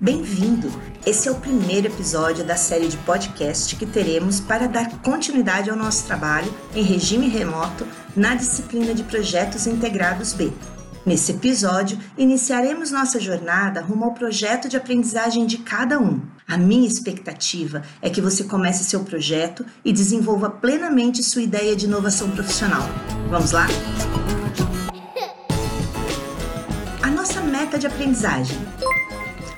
Bem-vindo! Esse é o primeiro episódio da série de podcast que teremos para dar continuidade ao nosso trabalho em regime remoto na disciplina de Projetos Integrados B. Nesse episódio, iniciaremos nossa jornada rumo ao projeto de aprendizagem de cada um. A minha expectativa é que você comece seu projeto e desenvolva plenamente sua ideia de inovação profissional. Vamos lá? A de aprendizagem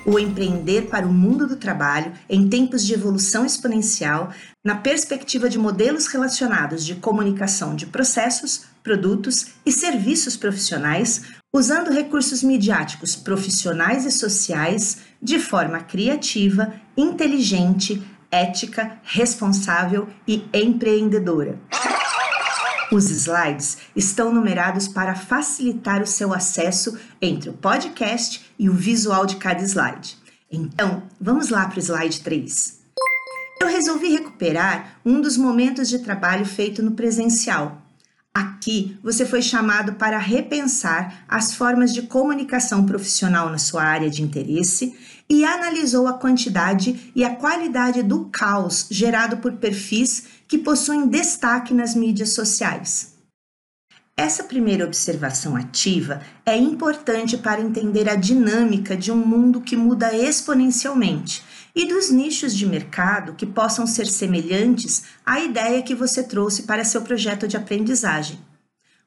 o empreender para o mundo do trabalho em tempos de evolução exponencial, na perspectiva de modelos relacionados de comunicação de processos, produtos e serviços profissionais, usando recursos midiáticos profissionais e sociais de forma criativa, inteligente, ética, responsável e empreendedora. Os slides estão numerados para facilitar o seu acesso entre o podcast e o visual de cada slide. Então, vamos lá para o slide 3. Eu resolvi recuperar um dos momentos de trabalho feito no presencial. Aqui você foi chamado para repensar as formas de comunicação profissional na sua área de interesse e analisou a quantidade e a qualidade do caos gerado por perfis que possuem destaque nas mídias sociais. Essa primeira observação ativa é importante para entender a dinâmica de um mundo que muda exponencialmente e dos nichos de mercado que possam ser semelhantes à ideia que você trouxe para seu projeto de aprendizagem.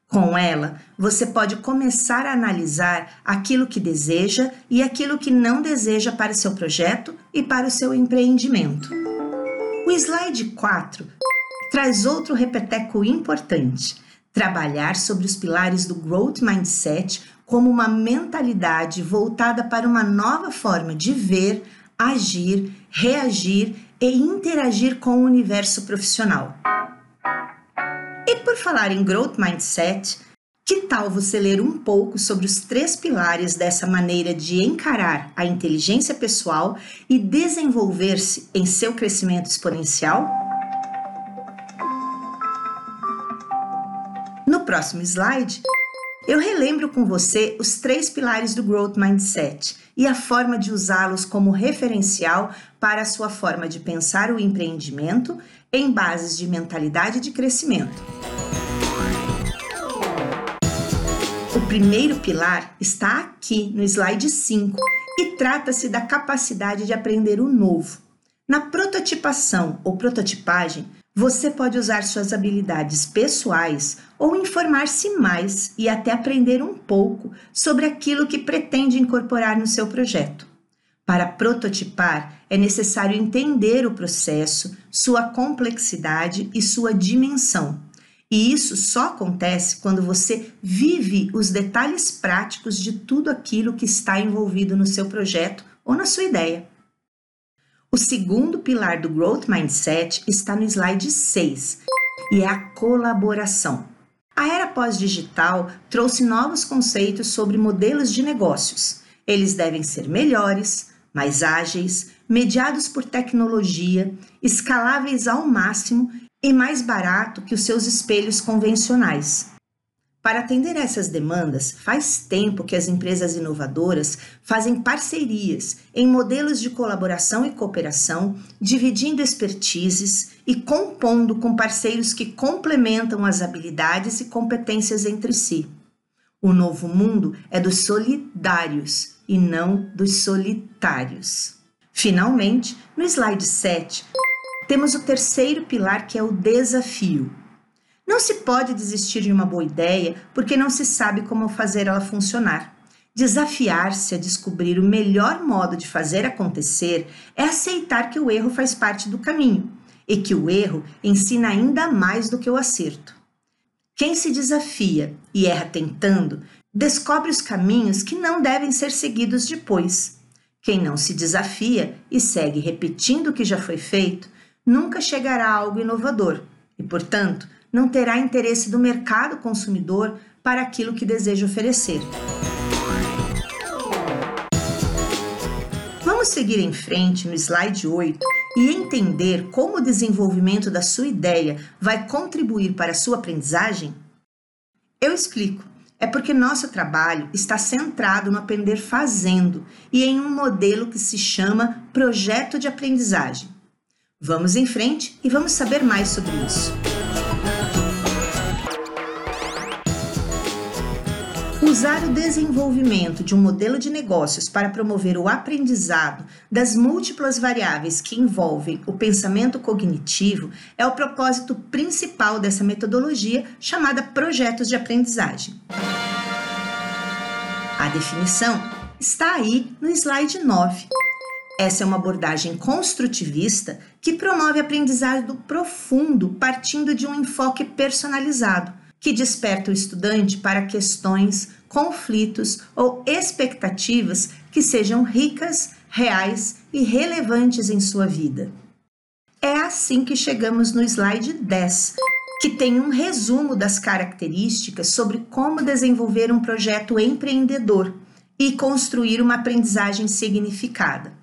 Com ela, você pode começar a analisar aquilo que deseja e aquilo que não deseja para seu projeto e para o seu empreendimento. O slide 4 traz outro repeteco importante: trabalhar sobre os pilares do Growth Mindset como uma mentalidade voltada para uma nova forma de ver, agir, reagir e interagir com o universo profissional. E por falar em Growth Mindset, que tal você ler um pouco sobre os três pilares dessa maneira de encarar a inteligência pessoal e desenvolver-se em seu crescimento exponencial? No próximo slide, eu relembro com você os três pilares do Growth Mindset e a forma de usá-los como referencial para a sua forma de pensar o empreendimento em bases de mentalidade de crescimento. Primeiro pilar está aqui no slide 5 e trata-se da capacidade de aprender o novo. Na prototipação ou prototipagem, você pode usar suas habilidades pessoais ou informar-se mais e até aprender um pouco sobre aquilo que pretende incorporar no seu projeto. Para prototipar, é necessário entender o processo, sua complexidade e sua dimensão. E isso só acontece quando você vive os detalhes práticos de tudo aquilo que está envolvido no seu projeto ou na sua ideia. O segundo pilar do Growth Mindset está no slide 6 e é a colaboração. A era pós-digital trouxe novos conceitos sobre modelos de negócios. Eles devem ser melhores, mais ágeis, mediados por tecnologia, escaláveis ao máximo e mais barato que os seus espelhos convencionais. Para atender essas demandas, faz tempo que as empresas inovadoras fazem parcerias em modelos de colaboração e cooperação, dividindo expertises e compondo com parceiros que complementam as habilidades e competências entre si. O novo mundo é dos solidários e não dos solitários. Finalmente, no slide 7, temos o terceiro pilar que é o desafio. Não se pode desistir de uma boa ideia porque não se sabe como fazer ela funcionar. Desafiar-se a descobrir o melhor modo de fazer acontecer é aceitar que o erro faz parte do caminho e que o erro ensina ainda mais do que o acerto. Quem se desafia e erra tentando, descobre os caminhos que não devem ser seguidos depois. Quem não se desafia e segue repetindo o que já foi feito, nunca chegará a algo inovador e, portanto, não terá interesse do mercado consumidor para aquilo que deseja oferecer. Vamos seguir em frente no slide 8 e entender como o desenvolvimento da sua ideia vai contribuir para a sua aprendizagem? Eu explico. É porque nosso trabalho está centrado no aprender fazendo e em um modelo que se chama projeto de aprendizagem. Vamos em frente e vamos saber mais sobre isso. Usar o desenvolvimento de um modelo de negócios para promover o aprendizado das múltiplas variáveis que envolvem o pensamento cognitivo é o propósito principal dessa metodologia chamada projetos de aprendizagem. A definição está aí no slide 9. Essa é uma abordagem construtivista que promove aprendizado profundo partindo de um enfoque personalizado, que desperta o estudante para questões conflitos ou expectativas que sejam ricas, reais e relevantes em sua vida. É assim que chegamos no slide 10, que tem um resumo das características sobre como desenvolver um projeto empreendedor e construir uma aprendizagem significada.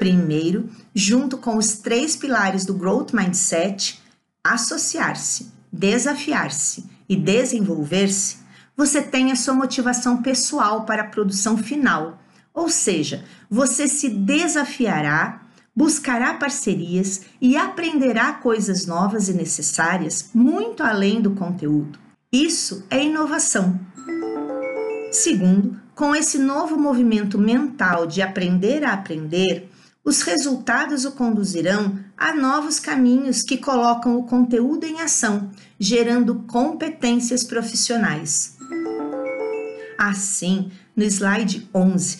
Primeiro, junto com os três pilares do Growth Mindset, associar-se, desafiar-se e desenvolver-se, você tem a sua motivação pessoal para a produção final. Ou seja, você se desafiará, buscará parcerias e aprenderá coisas novas e necessárias muito além do conteúdo. Isso é inovação. Segundo, com esse novo movimento mental de aprender a aprender, os resultados o conduzirão a novos caminhos que colocam o conteúdo em ação, gerando competências profissionais. Assim, no slide 11,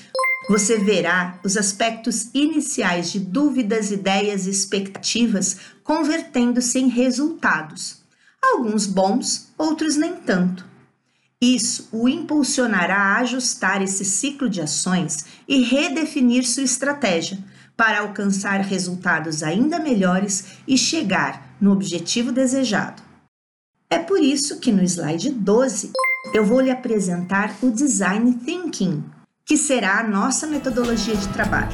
você verá os aspectos iniciais de dúvidas, ideias e expectativas convertendo-se em resultados. Alguns bons, outros nem tanto. Isso o impulsionará a ajustar esse ciclo de ações e redefinir sua estratégia para alcançar resultados ainda melhores e chegar no objetivo desejado. É por isso que no slide 12 eu vou lhe apresentar o Design Thinking, que será a nossa metodologia de trabalho.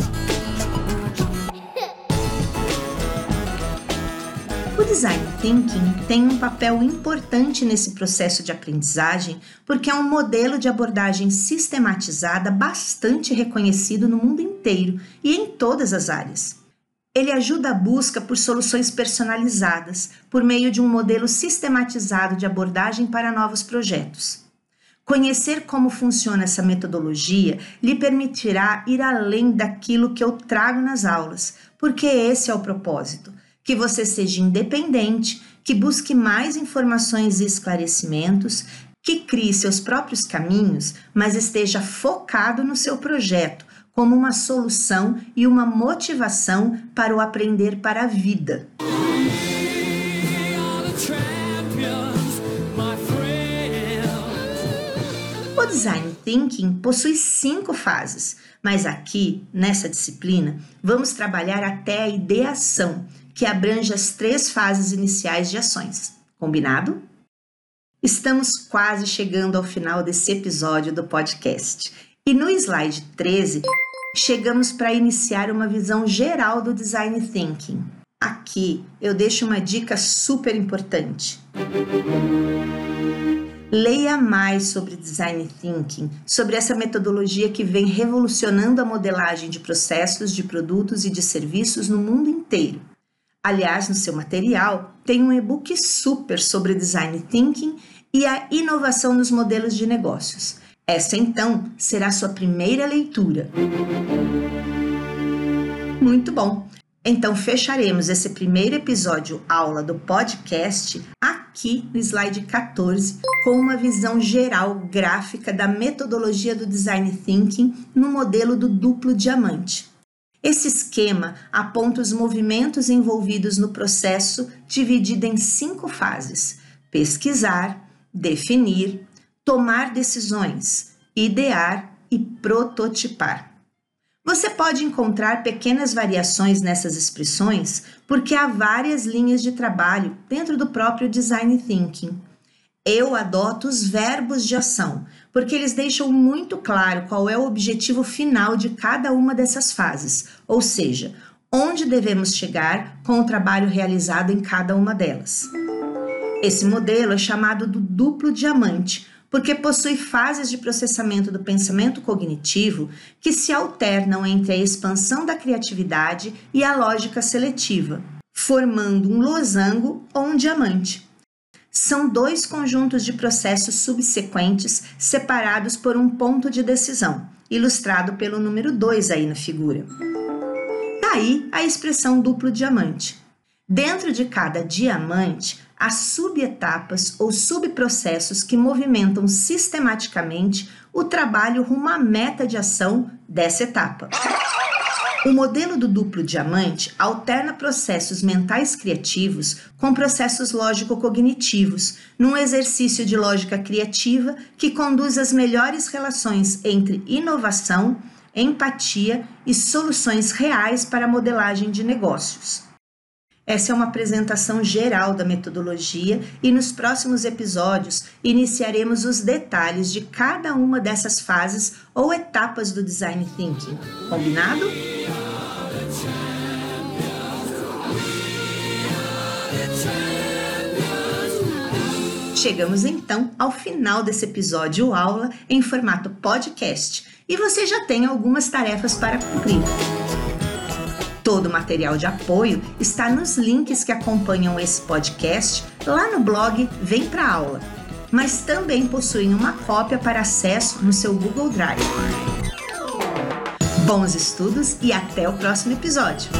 O Design Thinking tem um papel importante nesse processo de aprendizagem porque é um modelo de abordagem sistematizada bastante reconhecido no mundo inteiro e em todas as áreas. Ele ajuda a busca por soluções personalizadas por meio de um modelo sistematizado de abordagem para novos projetos. Conhecer como funciona essa metodologia lhe permitirá ir além daquilo que eu trago nas aulas, porque esse é o propósito: que você seja independente, que busque mais informações e esclarecimentos, que crie seus próprios caminhos, mas esteja focado no seu projeto como uma solução e uma motivação para o aprender para a vida. O Design Thinking possui cinco fases, mas aqui, nessa disciplina, vamos trabalhar até a ideação, que abrange as três fases iniciais de ações. Combinado? Estamos quase chegando ao final desse episódio do podcast. E no slide 13, chegamos para iniciar uma visão geral do design thinking. Aqui eu deixo uma dica super importante. Leia mais sobre design thinking, sobre essa metodologia que vem revolucionando a modelagem de processos, de produtos e de serviços no mundo inteiro. Aliás, no seu material tem um e-book super sobre design thinking e a inovação nos modelos de negócios. Essa então será sua primeira leitura. Muito bom! Então fecharemos esse primeiro episódio aula do podcast aqui no slide 14 com uma visão geral gráfica da metodologia do design thinking no modelo do duplo diamante. Esse esquema aponta os movimentos envolvidos no processo dividido em cinco fases: pesquisar, definir, tomar decisões, idear e prototipar. Você pode encontrar pequenas variações nessas expressões porque há várias linhas de trabalho dentro do próprio design thinking. Eu adoto os verbos de ação, porque eles deixam muito claro qual é o objetivo final de cada uma dessas fases, ou seja, onde devemos chegar com o trabalho realizado em cada uma delas. Esse modelo é chamado do duplo diamante, porque possui fases de processamento do pensamento cognitivo que se alternam entre a expansão da criatividade e a lógica seletiva, formando um losango ou um diamante. São dois conjuntos de processos subsequentes separados por um ponto de decisão, ilustrado pelo número 2 aí na figura. Daí a expressão duplo diamante. Dentro de cada diamante, há subetapas ou subprocessos que movimentam sistematicamente o trabalho rumo à meta de ação dessa etapa. O modelo do duplo diamante alterna processos mentais criativos com processos lógico-cognitivos, num exercício de lógica criativa que conduz às melhores relações entre inovação, empatia e soluções reais para a modelagem de negócios. Essa é uma apresentação geral da metodologia e nos próximos episódios iniciaremos os detalhes de cada uma dessas fases ou etapas do design thinking. Combinado? Chegamos então ao final desse episódio aula em formato podcast e você já tem algumas tarefas para cumprir. Todo o material de apoio está nos links que acompanham esse podcast lá no blog Vem Pra Aula, mas também possuem uma cópia para acesso no seu Google Drive. Bons estudos e até o próximo episódio!